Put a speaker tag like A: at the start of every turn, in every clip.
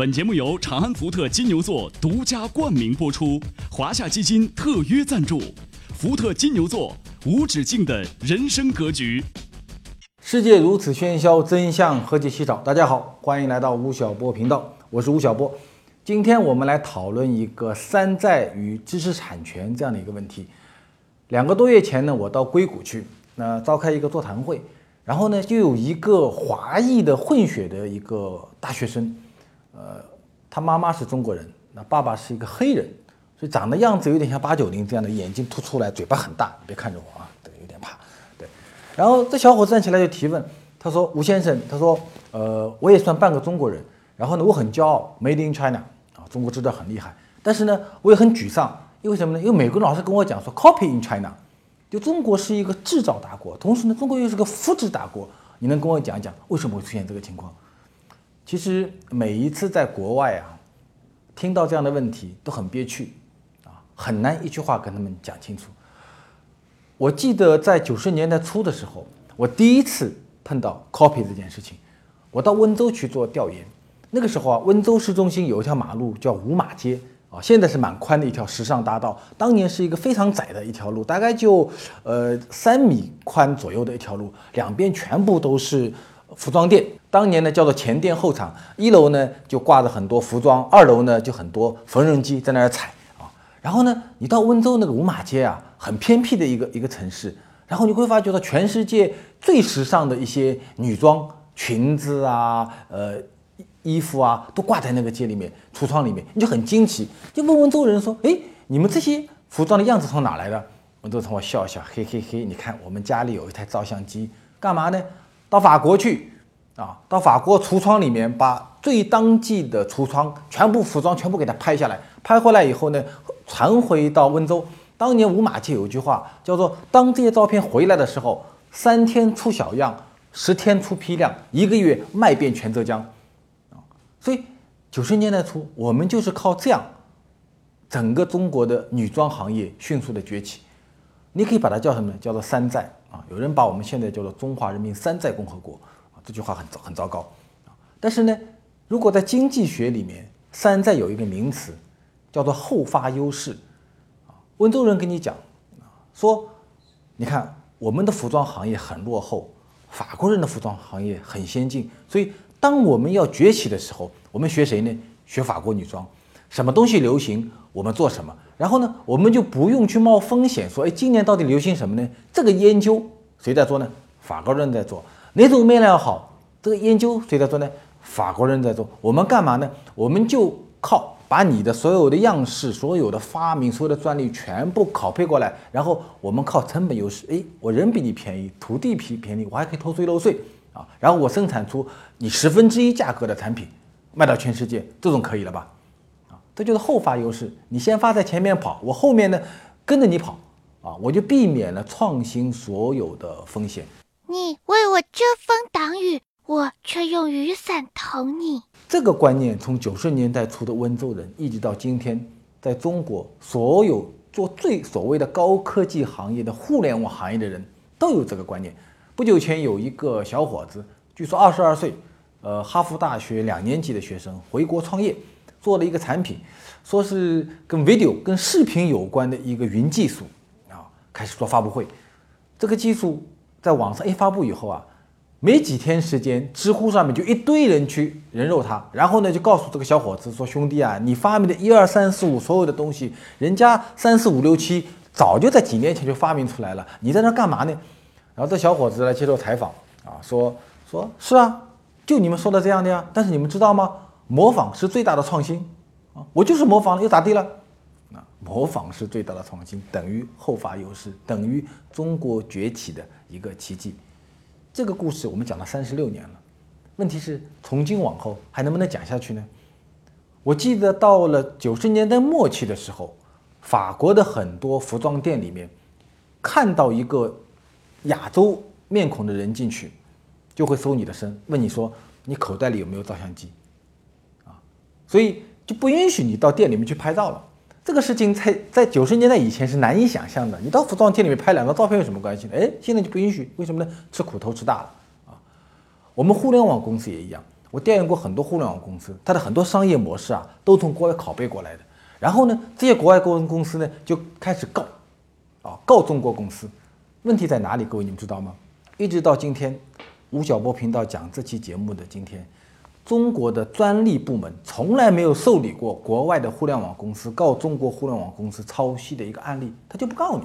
A: 本节目由长安福特金牛座独家冠名播出，华夏基金特约赞助。福特金牛座无止境的人生格局。
B: 世界如此喧嚣，真相何其稀少。大家好，欢迎来到吴晓波频道，我是吴晓波。今天我们来讨论一个山寨与知识产权这样的一个问题。两个多月前呢，我到硅谷去，那召开一个座谈会，然后呢，就有一个华裔的混血的一个大学生。呃，他妈妈是中国人，那爸爸是一个黑人，所以长得样子有点像八九零这样的，眼睛凸出来，嘴巴很大。你别看着我啊，对，有点怕。对，然后这小伙站起来就提问，他说：“吴先生，他说，呃，我也算半个中国人，然后呢，我很骄傲，Made in China 啊，中国制造很厉害。但是呢，我也很沮丧，因为什么呢？因为美国老是跟我讲说，Copy in China，就中国是一个制造大国，同时呢，中国又是个复制大国。你能跟我讲一讲为什么会出现这个情况？”其实每一次在国外啊，听到这样的问题都很憋屈，啊，很难一句话跟他们讲清楚。我记得在九十年代初的时候，我第一次碰到 copy 这件事情，我到温州去做调研。那个时候啊，温州市中心有一条马路叫五马街啊，现在是蛮宽的一条时尚大道，当年是一个非常窄的一条路，大概就呃三米宽左右的一条路，两边全部都是服装店。当年呢叫做前店后厂，一楼呢就挂着很多服装，二楼呢就很多缝纫机在那儿踩啊。然后呢，你到温州那个五马街啊，很偏僻的一个一个城市，然后你会发觉到全世界最时尚的一些女装、裙子啊、呃衣服啊，都挂在那个街里面、橱窗里面，你就很惊奇，就问温州人说：“哎，你们这些服装的样子从哪来的？”温州同学笑笑，嘿嘿嘿，你看我们家里有一台照相机，干嘛呢？到法国去。啊，到法国橱窗里面把最当季的橱窗全部服装全部给它拍下来，拍回来以后呢，传回到温州。当年五马街有一句话叫做：“当这些照片回来的时候，三天出小样，十天出批量，一个月卖遍全浙江。”啊，所以九十年代初，我们就是靠这样，整个中国的女装行业迅速的崛起。你可以把它叫什么？叫做山寨啊！有人把我们现在叫做中华人民山寨共和国。啊这句话很糟很糟糕啊！但是呢，如果在经济学里面，山寨有一个名词叫做后发优势啊。温州人跟你讲啊，说你看我们的服装行业很落后，法国人的服装行业很先进，所以当我们要崛起的时候，我们学谁呢？学法国女装，什么东西流行我们做什么，然后呢，我们就不用去冒风险说，哎，今年到底流行什么呢？这个研究谁在做呢？法国人在做。哪种面料好？这个研究谁在做呢？法国人在做。我们干嘛呢？我们就靠把你的所有的样式、所有的发明、所有的专利全部拷贝过来，然后我们靠成本优势，哎，我人比你便宜，土地比便宜，我还可以偷税漏税啊。然后我生产出你十分之一价格的产品，卖到全世界，这种可以了吧？啊，这就是后发优势。你先发在前面跑，我后面呢跟着你跑啊，我就避免了创新所有的风险。
C: 你为我遮风挡雨，我却用雨伞捅你。
B: 这个观念从九十年代初的温州人，一直到今天，在中国所有做最所谓的高科技行业的互联网行业的人都有这个观念。不久前有一个小伙子，据说二十二岁，呃，哈佛大学两年级的学生，回国创业，做了一个产品，说是跟 video 跟视频有关的一个云技术啊，开始做发布会，这个技术。在网上一发布以后啊，没几天时间，知乎上面就一堆人去人肉他，然后呢就告诉这个小伙子说：“兄弟啊，你发明的一二三四五所有的东西，人家三四五六七早就在几年前就发明出来了，你在那干嘛呢？”然后这小伙子来接受采访啊，说：“说是啊，就你们说的这样的呀，但是你们知道吗？模仿是最大的创新啊，我就是模仿了，又咋地了？”啊模仿是最大的创新，等于后发优势，等于中国崛起的一个奇迹。这个故事我们讲了三十六年了，问题是从今往后还能不能讲下去呢？我记得到了九十年代末期的时候，法国的很多服装店里面，看到一个亚洲面孔的人进去，就会搜你的身，问你说你口袋里有没有照相机，所以就不允许你到店里面去拍照了。这个事情在在九十年代以前是难以想象的。你到服装店里面拍两张照片有什么关系呢？哎，现在就不允许，为什么呢？吃苦头吃大了啊！我们互联网公司也一样，我调研过很多互联网公司，它的很多商业模式啊，都从国外拷贝过来的。然后呢，这些国外公公司呢就开始告，啊，告中国公司。问题在哪里？各位你们知道吗？一直到今天，吴晓波频道讲这期节目的今天。中国的专利部门从来没有受理过国外的互联网公司告中国互联网公司抄袭的一个案例，他就不告你，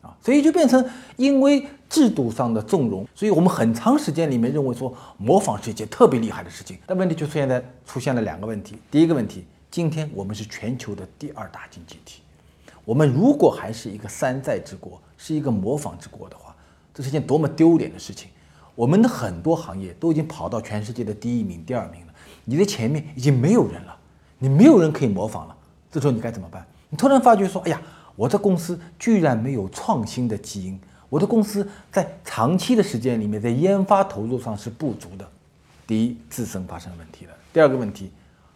B: 啊，所以就变成因为制度上的纵容，所以我们很长时间里面认为说模仿是一件特别厉害的事情。但问题就出现在出现了两个问题，第一个问题，今天我们是全球的第二大经济体，我们如果还是一个山寨之国，是一个模仿之国的话，这是一件多么丢脸的事情。我们的很多行业都已经跑到全世界的第一名、第二名了，你的前面已经没有人了，你没有人可以模仿了。这时候你该怎么办？你突然发觉说：“哎呀，我的公司居然没有创新的基因，我的公司在长期的时间里面在研发投入上是不足的。第一，自身发生问题了；第二个问题，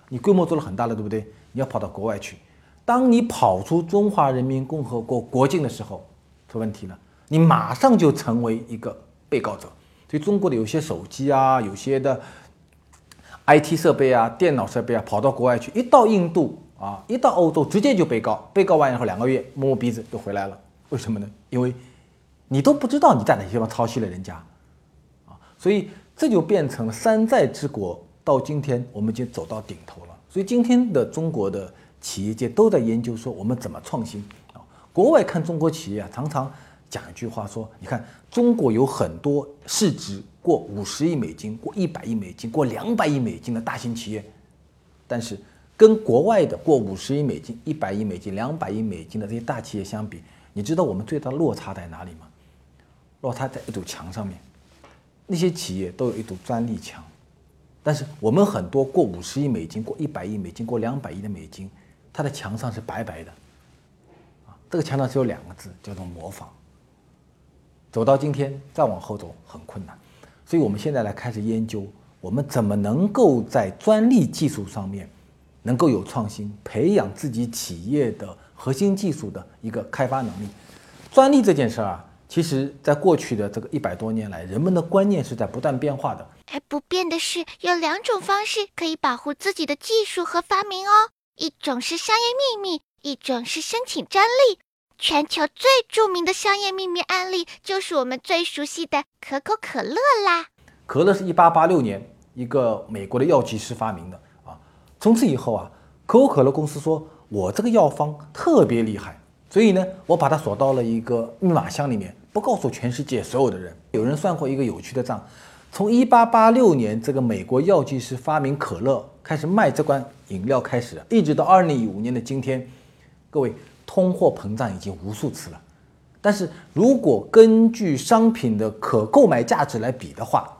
B: 你规模做了很大了，对不对？你要跑到国外去，当你跑出中华人民共和国国境的时候，出问题了，你马上就成为一个被告者。”所以中国的有些手机啊，有些的 IT 设备啊、电脑设备啊，跑到国外去，一到印度啊，一到欧洲，直接就被告。被告完以后，两个月摸摸鼻子就回来了。为什么呢？因为你都不知道你在哪些地方抄袭了人家啊。所以这就变成了山寨之国。到今天，我们已经走到顶头了。所以今天的中国的企业界都在研究说，我们怎么创新啊？国外看中国企业啊，常常。讲一句话说，你看中国有很多市值过五十亿美金、过一百亿美金、过两百亿美金的大型企业，但是跟国外的过五十亿美金、一百亿美金、两百亿美金的这些大企业相比，你知道我们最大的落差在哪里吗？落差在一堵墙上面，那些企业都有一堵专利墙，但是我们很多过五十亿美金、过一百亿美金、过两百亿的美金，它的墙上是白白的，啊，这个墙上只有两个字，叫做模仿。走到今天，再往后走很困难，所以我们现在来开始研究，我们怎么能够在专利技术上面能够有创新，培养自己企业的核心技术的一个开发能力。专利这件事儿啊，其实在过去的这个一百多年来，人们的观念是在不断变化的。
C: 而不变的是，有两种方式可以保护自己的技术和发明哦，一种是商业秘密，一种是申请专利。全球最著名的商业秘密案例，就是我们最熟悉的可口可乐啦。
B: 可乐是一八八六年一个美国的药剂师发明的啊。从此以后啊，可口可乐公司说：“我这个药方特别厉害，所以呢，我把它锁到了一个密码箱里面，不告诉全世界所有的人。”有人算过一个有趣的账：从一八八六年这个美国药剂师发明可乐开始卖这款饮料开始，一直到二零一五年的今天，各位。通货膨胀已经无数次了，但是如果根据商品的可购买价值来比的话，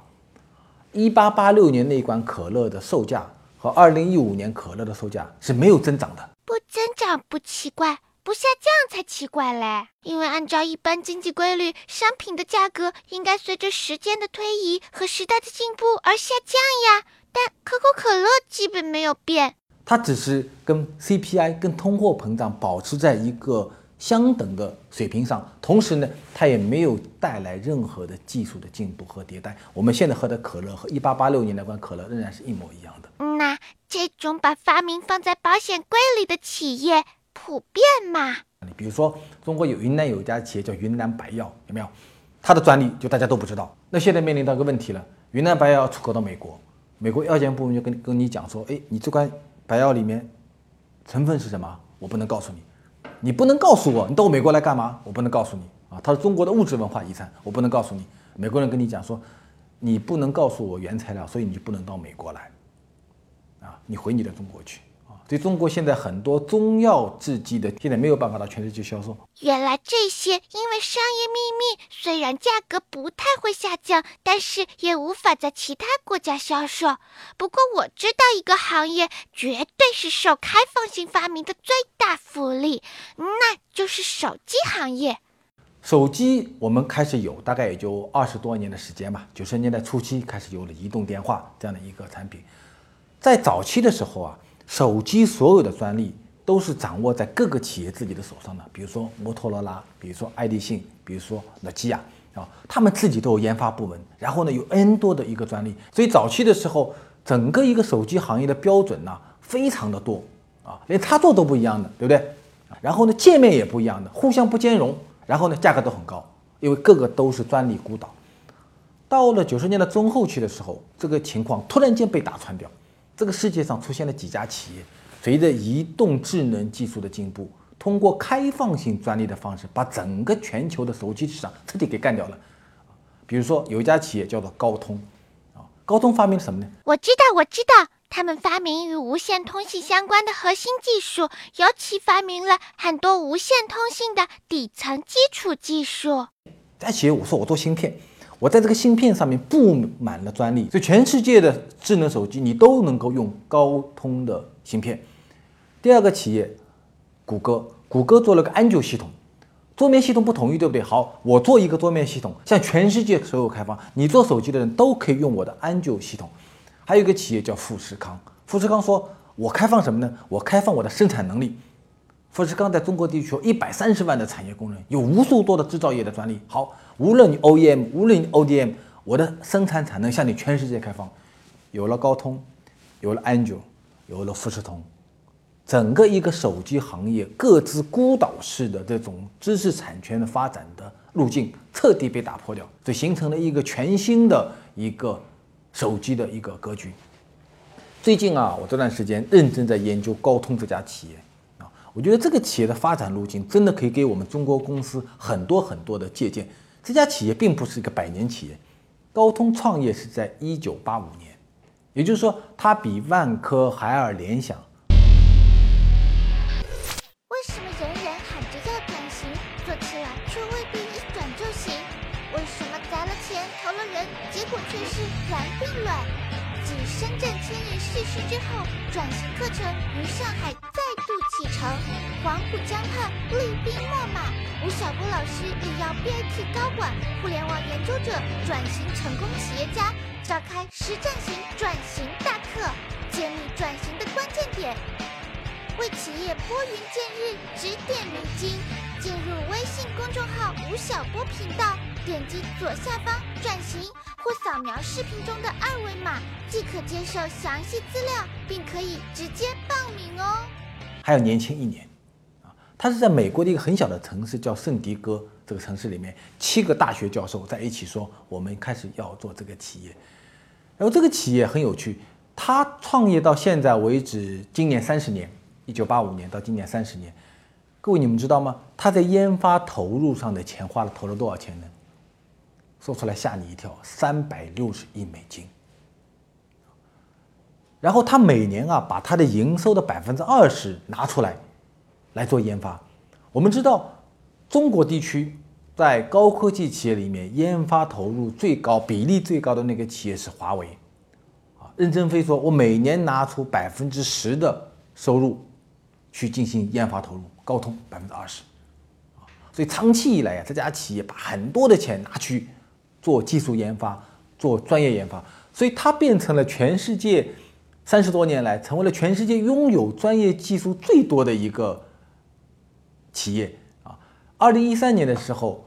B: 一八八六年那款可乐的售价和二零一五年可乐的售价是没有增长的。
C: 不增长不奇怪，不下降才奇怪嘞。因为按照一般经济规律，商品的价格应该随着时间的推移和时代的进步而下降呀。但可口可乐基本没有变。
B: 它只是跟 CPI、跟通货膨胀保持在一个相等的水平上，同时呢，它也没有带来任何的技术的进步和迭代。我们现在喝的可乐和一八八六年那款可乐仍然是一模一样的。
C: 那这种把发明放在保险柜里的企业普遍吗？
B: 你比如说，中国有云南有一家企业叫云南白药，有没有？它的专利就大家都不知道。那现在面临到一个问题了，云南白药要出口到美国，美国药监部门就跟跟你讲说，哎，你这款。白药里面成分是什么？我不能告诉你，你不能告诉我，你到美国来干嘛？我不能告诉你啊，它是中国的物质文化遗产，我不能告诉你。美国人跟你讲说，你不能告诉我原材料，所以你就不能到美国来，啊，你回你的中国去。所以中国现在很多中药制剂的现在没有办法到全世界销售。
C: 原来这些因为商业秘密，虽然价格不太会下降，但是也无法在其他国家销售。不过我知道一个行业绝对是受开放性发明的最大福利，那就是手机行业。
B: 手机我们开始有，大概也就二十多年的时间吧。九十年代初期开始有了移动电话这样的一个产品，在早期的时候啊。手机所有的专利都是掌握在各个企业自己的手上的，比如说摩托罗拉，比如说爱立信，比如说诺基亚啊，他们自己都有研发部门，然后呢有 N 多的一个专利，所以早期的时候，整个一个手机行业的标准呢非常的多啊，连插座都不一样的，对不对？然后呢界面也不一样的，互相不兼容，然后呢价格都很高，因为各个都是专利孤岛。到了九十年代中后期的时候，这个情况突然间被打穿掉。这个世界上出现了几家企业，随着移动智能技术的进步，通过开放性专利的方式，把整个全球的手机市场彻底给干掉了。比如说，有一家企业叫做高通，啊，高通发明了什么呢？
C: 我知道，我知道，他们发明与无线通信相关的核心技术，尤其发明了很多无线通信的底层基础技术。
B: 这家企业，我说我做芯片。我在这个芯片上面布满了专利，所以全世界的智能手机你都能够用高通的芯片。第二个企业，谷歌，谷歌做了个安卓系统，桌面系统不统一，对不对？好，我做一个桌面系统，向全世界所有开放，你做手机的人都可以用我的安卓系统。还有一个企业叫富士康，富士康说，我开放什么呢？我开放我的生产能力。富士康在中国地区有一百三十万的产业工人，有无数多的制造业的专利。好。无论你 OEM，无论你 ODM，我的生产产能向你全世界开放。有了高通，有了安卓，有了富士通，整个一个手机行业各自孤岛式的这种知识产权的发展的路径彻底被打破掉，就形成了一个全新的一个手机的一个格局。最近啊，我这段时间认真在研究高通这家企业，我觉得这个企业的发展路径真的可以给我们中国公司很多很多的借鉴。这家企业并不是一个百年企业，高通创业是在一九八五年，也就是说，它比万科、海尔、联想。
C: 为什么人人喊着要转型，做起来却未必一转就行？为什么砸了钱、投了人，结果却是然并卵？继深圳千人试试之后，转型课程于上海再度启程，黄浦江畔厉兵秣马。吴晓波老师也要 BAT 高管、互联网研究者、转型成功企业家召开实战型转型大课，揭秘转型的关键点，为企业拨云见日、指点迷津。进入微信公众号吴晓波频道，点击左下方转型，或扫描视频中的二维码，即可接受详细资料，并可以直接报名哦。
B: 还要年轻一年啊。他是在美国的一个很小的城市，叫圣地哥这个城市里面，七个大学教授在一起说，我们开始要做这个企业。然后这个企业很有趣，他创业到现在为止，今年三十年，一九八五年到今年三十年。各位你们知道吗？他在研发投入上的钱花了投了多少钱呢？说出来吓你一跳，三百六十亿美金。然后他每年啊，把他的营收的百分之二十拿出来。来做研发，我们知道中国地区在高科技企业里面研发投入最高、比例最高的那个企业是华为。啊，任正非说，我每年拿出百分之十的收入去进行研发投入，高通百分之二十。啊，所以长期以来呀，这家企业把很多的钱拿去做技术研发、做专业研发，所以它变成了全世界三十多年来成为了全世界拥有专业技术最多的一个。企业啊，二零一三年的时候，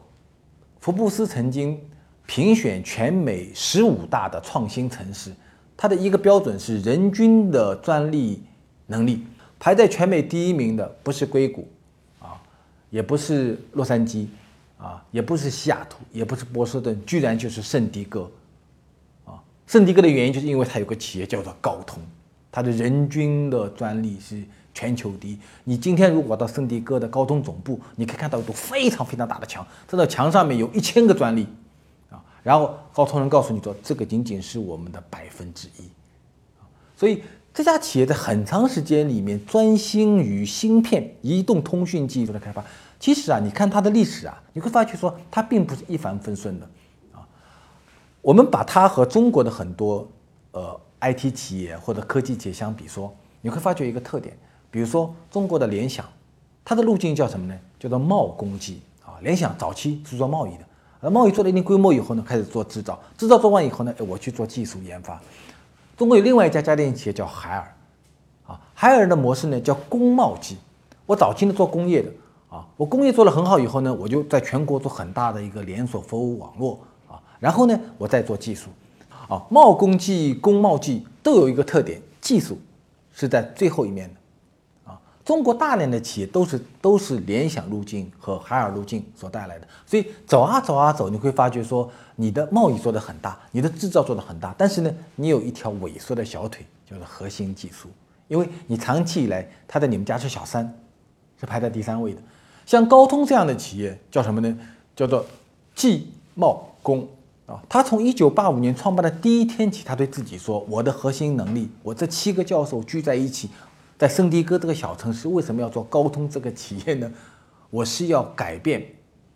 B: 福布斯曾经评选全美十五大的创新城市，它的一个标准是人均的专利能力，排在全美第一名的不是硅谷，啊，也不是洛杉矶，啊，也不是西雅图，也不是波士顿，居然就是圣地哥，啊，圣地哥的原因就是因为它有个企业叫做高通，它的人均的专利是。全球第一。你今天如果到圣地哥的高通总部，你可以看到一堵非常非常大的墙，这道墙上面有一千个专利，啊，然后高通人告诉你说，这个仅仅是我们的百分之一，所以这家企业在很长时间里面专心于芯片、移动通讯技术的开发。其实啊，你看它的历史啊，你会发觉说它并不是一帆风顺的。我们把它和中国的很多呃 IT 企业或者科技企业相比说，你会发觉一个特点，比如说中国的联想，它的路径叫什么呢？叫做贸工技啊。联想早期是做贸易的，而贸易做了一定规模以后呢，开始做制造，制造做完以后呢，哎，我去做技术研发。中国有另外一家家电企业叫海尔，啊，海尔的模式呢叫工贸技。我早期呢做工业的，啊，我工业做得很好以后呢，我就在全国做很大的一个连锁服务网络，然后呢我再做技术，啊，贸工技、工贸技都有一个特点，技术是在最后一面的。啊中国大量的企业都是都是联想路径和海尔路径所带来的，所以走啊走啊走，你会发觉说你的贸易做得很大，你的制造做得很大，但是呢，你有一条萎缩的小腿，叫做核心技术，因为你长期以来它在你们家是小三，是排在第三位的。像高通这样的企业叫什么呢？叫做技贸工啊。他从一九八五年创办的第一天起，他对自己说：“我的核心能力，我这七个教授聚在一起。”在圣地哥这个小城市，为什么要做高通这个企业呢？我是要改变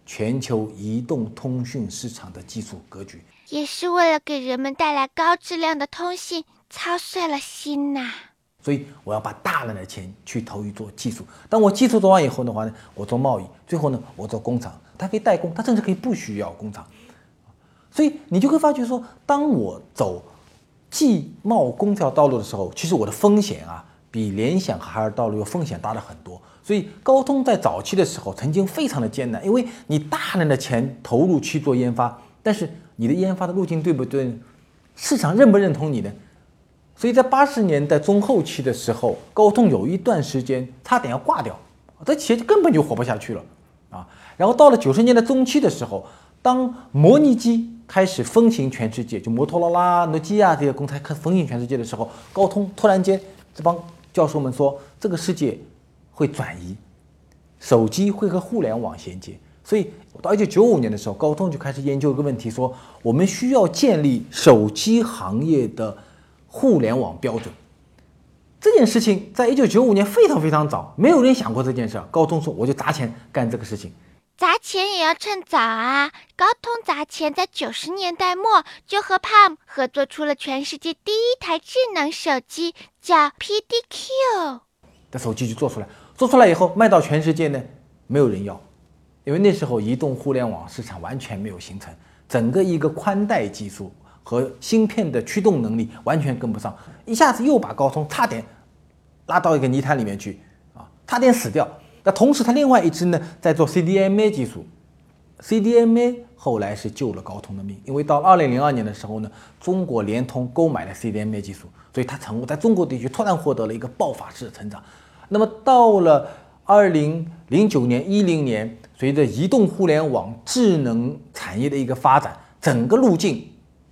B: 全球移动通讯市场的技术格局，
C: 也是为了给人们带来高质量的通信操碎了心呐。
B: 所以我要把大量的钱去投于做技术。当我技术做完以后的话呢，我做贸易，最后呢，我做工厂，它可以代工，它甚至可以不需要工厂。所以你就会发觉说，当我走技贸工这条道路的时候，其实我的风险啊。比联想和海尔道路要风险大了很多，所以高通在早期的时候曾经非常的艰难，因为你大量的钱投入去做研发，但是你的研发的路径对不对？市场认不认同你呢？所以在八十年代中后期的时候，高通有一段时间差点要挂掉，这企业根本就活不下去了啊。然后到了九十年代中期的时候，当模拟机开始风行全世界，就摩托罗拉、诺基亚这些公司开始风行全世界的时候，高通突然间这帮教授们说，这个世界会转移，手机会和互联网衔接。所以到一九九五年的时候，高通就开始研究一个问题，说我们需要建立手机行业的互联网标准。这件事情在一九九五年非常非常早，没有人想过这件事。高通说，我就砸钱干这个事情。
C: 砸钱也要趁早啊！高通砸钱在九十年代末就和 Palm 合作出了全世界第一台智能手机，叫 PDQ。
B: 的手机就做出来，做出来以后卖到全世界呢，没有人要，因为那时候移动互联网市场完全没有形成，整个一个宽带技术和芯片的驱动能力完全跟不上，一下子又把高通差点拉到一个泥潭里面去啊，差点死掉。那同时，它另外一支呢，在做 CDMA 技术，CDMA 后来是救了高通的命，因为到二零零二年的时候呢，中国联通购买了 CDMA 技术，所以它成功在中国地区突然获得了一个爆发式的成长。那么到了二零零九年、一零年，随着移动互联网、智能产业的一个发展，整个路径。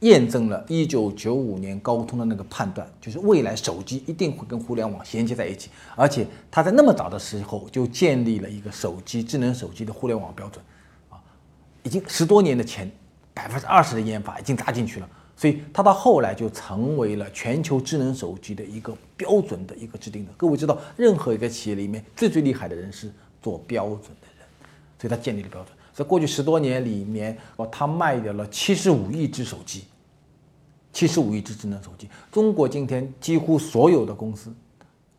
B: 验证了一九九五年高通的那个判断，就是未来手机一定会跟互联网衔接在一起，而且他在那么早的时候就建立了一个手机智能手机的互联网标准，啊，已经十多年的钱，百分之二十的研发已经砸进去了，所以他到后来就成为了全球智能手机的一个标准的一个制定者。各位知道，任何一个企业里面最最厉害的人是做标准的人，所以他建立了标准。在过去十多年里面，哦，他卖掉了七十五亿只手机。七十五亿只智能手机，中国今天几乎所有的公司，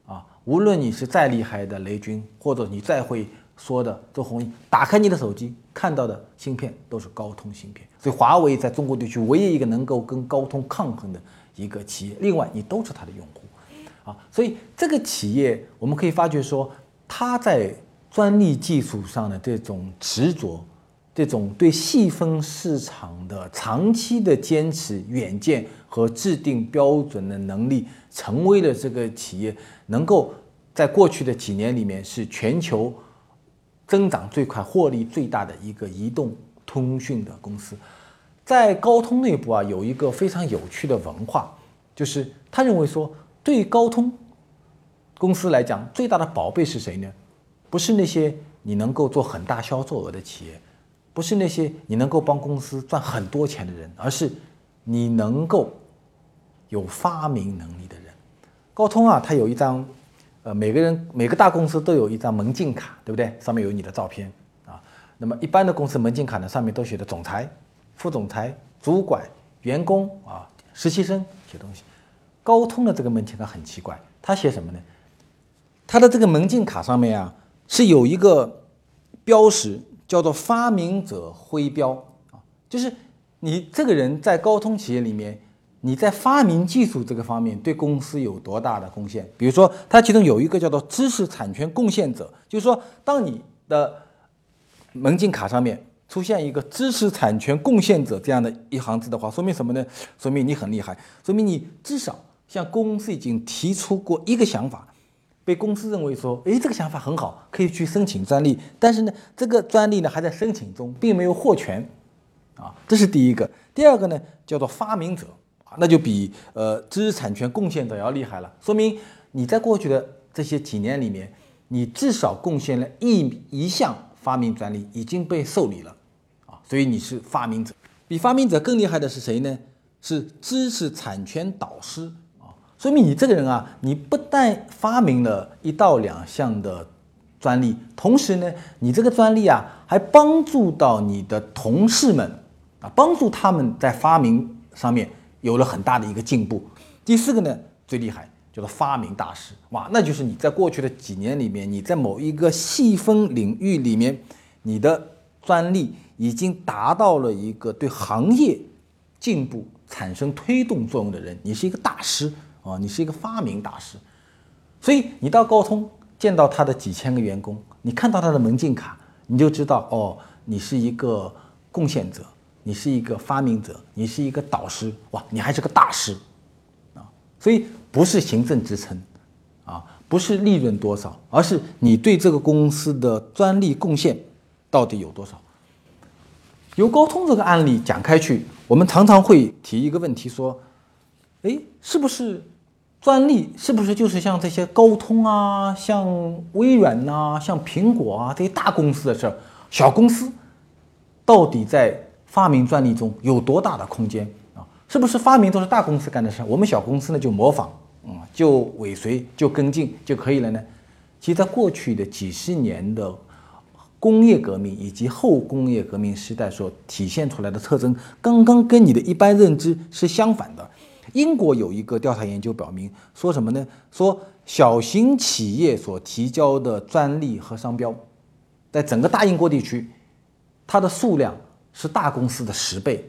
B: 啊，无论你是再厉害的雷军，或者你再会说的周鸿祎，打开你的手机看到的芯片都是高通芯片。所以华为在中国地区唯一一个能够跟高通抗衡的一个企业，另外你都是它的用户，啊，所以这个企业我们可以发觉说，它在专利技术上的这种执着。这种对细分市场的长期的坚持、远见和制定标准的能力，成为了这个企业能够在过去的几年里面是全球增长最快、获利最大的一个移动通讯的公司。在高通内部啊，有一个非常有趣的文化，就是他认为说，对高通公司来讲，最大的宝贝是谁呢？不是那些你能够做很大销售额的企业。不是那些你能够帮公司赚很多钱的人，而是你能够有发明能力的人。高通啊，它有一张，呃，每个人每个大公司都有一张门禁卡，对不对？上面有你的照片啊。那么一般的公司门禁卡呢，上面都写的总裁、副总裁、主管、员工啊、实习生写东西。高通的这个门禁卡很奇怪，它写什么呢？它的这个门禁卡上面啊，是有一个标识，叫做发明者徽标啊，就是你这个人在高通企业里面，你在发明技术这个方面对公司有多大的贡献？比如说，它其中有一个叫做知识产权贡献者，就是说，当你的门禁卡上面出现一个知识产权贡献者这样的一行字的话，说明什么呢？说明你很厉害，说明你至少向公司已经提出过一个想法。被公司认为说，哎，这个想法很好，可以去申请专利。但是呢，这个专利呢还在申请中，并没有获权，啊，这是第一个。第二个呢，叫做发明者啊，那就比呃知识产权贡献者要厉害了，说明你在过去的这些几年里面，你至少贡献了一一项发明专利已经被受理了，啊，所以你是发明者。比发明者更厉害的是谁呢？是知识产权导师。说明你这个人啊，你不但发明了一到两项的专利，同时呢，你这个专利啊，还帮助到你的同事们啊，帮助他们在发明上面有了很大的一个进步。第四个呢，最厉害叫做发明大师，哇，那就是你在过去的几年里面，你在某一个细分领域里面，你的专利已经达到了一个对行业进步产生推动作用的人，你是一个大师。哦，你是一个发明大师，所以你到高通见到他的几千个员工，你看到他的门禁卡，你就知道哦，你是一个贡献者，你是一个发明者，你是一个导师，哇，你还是个大师，啊，所以不是行政职称，啊，不是利润多少，而是你对这个公司的专利贡献到底有多少。由高通这个案例讲开去，我们常常会提一个问题说，哎，是不是？专利是不是就是像这些高通啊、像微软呐、像苹果啊这些大公司的事儿？小公司到底在发明专利中有多大的空间啊？是不是发明都是大公司干的事儿？我们小公司呢就模仿，嗯，就尾随、就跟进就可以了呢？其实，在过去的几十年的工业革命以及后工业革命时代所体现出来的特征，刚刚跟你的一般认知是相反的。英国有一个调查研究表明，说什么呢？说小型企业所提交的专利和商标，在整个大英国地区，它的数量是大公司的十倍，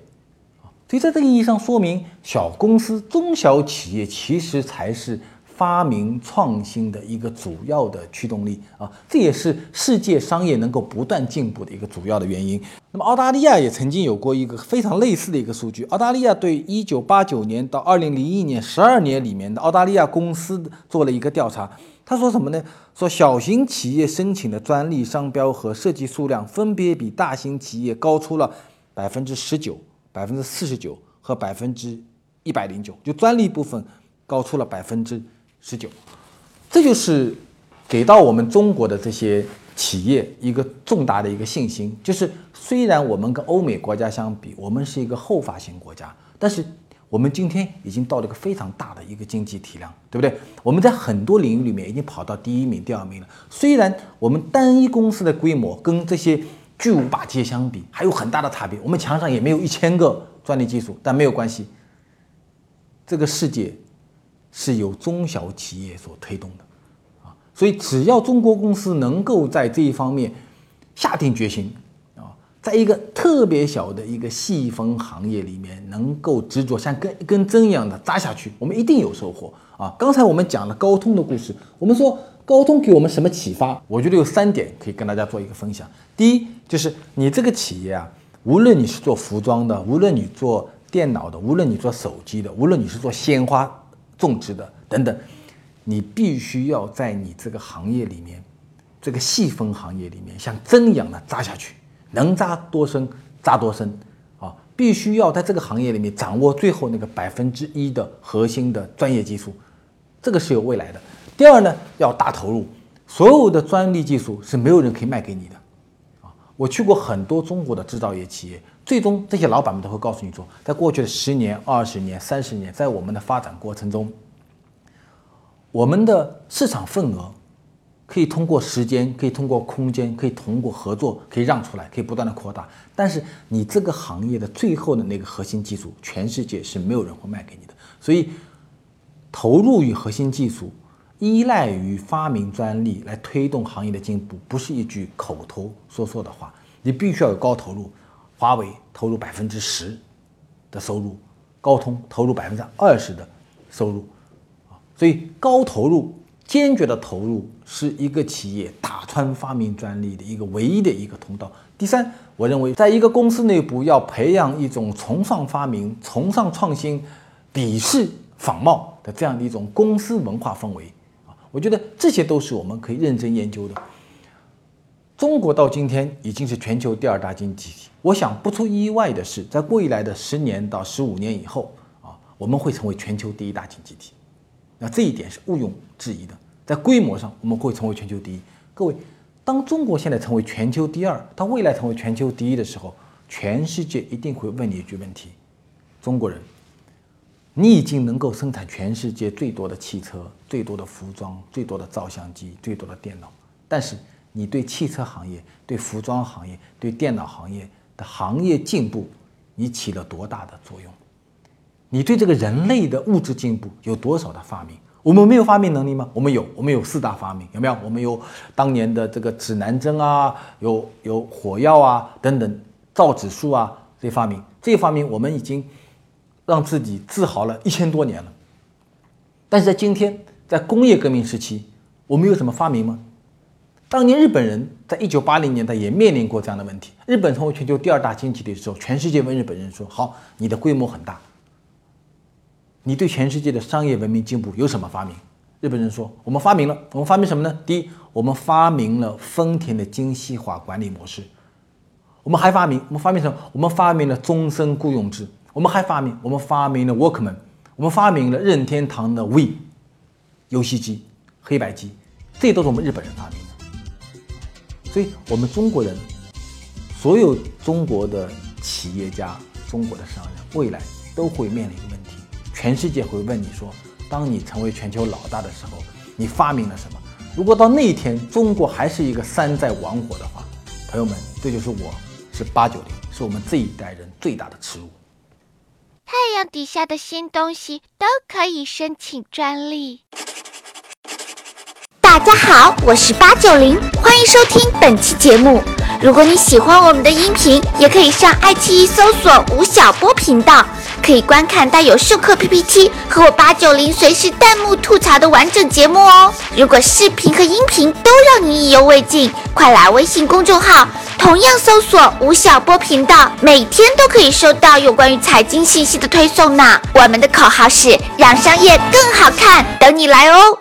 B: 所以在这个意义上说明，小公司、中小企业其实才是。发明创新的一个主要的驱动力啊，这也是世界商业能够不断进步的一个主要的原因。那么，澳大利亚也曾经有过一个非常类似的一个数据。澳大利亚对一九八九年到二零零一年十二年里面的澳大利亚公司做了一个调查，他说什么呢？说小型企业申请的专利、商标和设计数量分别比大型企业高出了百分之十九、百分之四十九和百分之一百零九，就专利部分高出了百分之。十九，这就是给到我们中国的这些企业一个重大的一个信心，就是虽然我们跟欧美国家相比，我们是一个后发型国家，但是我们今天已经到了一个非常大的一个经济体量，对不对？我们在很多领域里面已经跑到第一名、第二名了。虽然我们单一公司的规模跟这些巨无霸企业相比还有很大的差别，我们墙上也没有一千个专利技术，但没有关系，这个世界。是由中小企业所推动的，啊，所以只要中国公司能够在这一方面下定决心，啊，在一个特别小的一个细分行业里面能够执着像根一根针一样的扎下去，我们一定有收获啊！刚才我们讲了高通的故事，我们说高通给我们什么启发？我觉得有三点可以跟大家做一个分享。第一，就是你这个企业啊，无论你是做服装的，无论你做电脑的，无论你做手机的，无论你是做鲜花。种植的等等，你必须要在你这个行业里面，这个细分行业里面像针一样的扎下去，能扎多深扎多深啊！必须要在这个行业里面掌握最后那个百分之一的核心的专业技术，这个是有未来的。第二呢，要大投入，所有的专利技术是没有人可以卖给你的！我去过很多中国的制造业企业。最终，这些老板们都会告诉你说，在过去的十年、二十年、三十年，在我们的发展过程中，我们的市场份额可以通过时间，可以通过空间，可以通过合作，可以让出来，可以不断的扩大。但是你这个行业的最后的那个核心技术，全世界是没有人会卖给你的。所以，投入于核心技术，依赖于发明专利来推动行业的进步，不是一句口头说说的话。你必须要有高投入，华为投入百分之十的收入，高通投入百分之二十的收入，啊，所以高投入、坚决的投入是一个企业打穿发明专利的一个唯一的一个通道。第三，我认为在一个公司内部要培养一种崇尚发明、崇尚创新、鄙视仿冒的这样的一种公司文化氛围，我觉得这些都是我们可以认真研究的。中国到今天已经是全球第二大经济体。我想不出意外的是，在未来的十年到十五年以后啊，我们会成为全球第一大经济体。那这一点是毋庸置疑的。在规模上，我们会成为全球第一。各位，当中国现在成为全球第二，到未来成为全球第一的时候，全世界一定会问你一句问题：中国人，你已经能够生产全世界最多的汽车、最多的服装、最多的照相机、最多的电脑，但是。你对汽车行业、对服装行业、对电脑行业的行业进步，你起了多大的作用？你对这个人类的物质进步有多少的发明？我们没有发明能力吗？我们有，我们有四大发明，有没有？我们有当年的这个指南针啊，有有火药啊等等，造纸术啊这些发明，这些发明我们已经让自己自豪了一千多年了。但是在今天，在工业革命时期，我们有什么发明吗？当年日本人在一九八零年代也面临过这样的问题。日本成为全球第二大经济体的时候，全世界问日本人说：“好，你的规模很大，你对全世界的商业文明进步有什么发明？”日本人说：“我们发明了，我们发明什么呢？第一，我们发明了丰田的精细化管理模式。我们还发明，我们发明什么？我们发明了终身雇佣制。我们还发明，我们发明了 Workman。我们发明了任天堂的 Wii 游戏机、黑白机，这都是我们日本人发明的。”所以，我们中国人，所有中国的企业家、中国的商人，未来都会面临一个问题：全世界会问你说，当你成为全球老大的时候，你发明了什么？如果到那一天，中国还是一个山寨王国的话，朋友们，这就是我是八九零，是我们这一代人最大的耻辱。
C: 太阳底下的新东西都可以申请专利。大家好，我是八九零，欢迎收听本期节目。如果你喜欢我们的音频，也可以上爱奇艺搜索吴晓波频道，可以观看带有授课 PPT 和我八九零随时弹幕吐槽的完整节目哦。如果视频和音频都让你意犹未尽，快来微信公众号，同样搜索吴晓波频道，每天都可以收到有关于财经信息的推送呢。我们的口号是让商业更好看，等你来哦。